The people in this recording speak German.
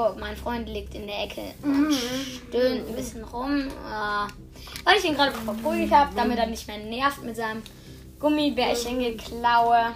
so, mein Freund liegt in der Ecke und mhm. stöhnt ein bisschen rum. Äh, weil ich ihn gerade verprügelt habe, damit er nicht mehr nervt mit seinem Gummibärchen geklaue.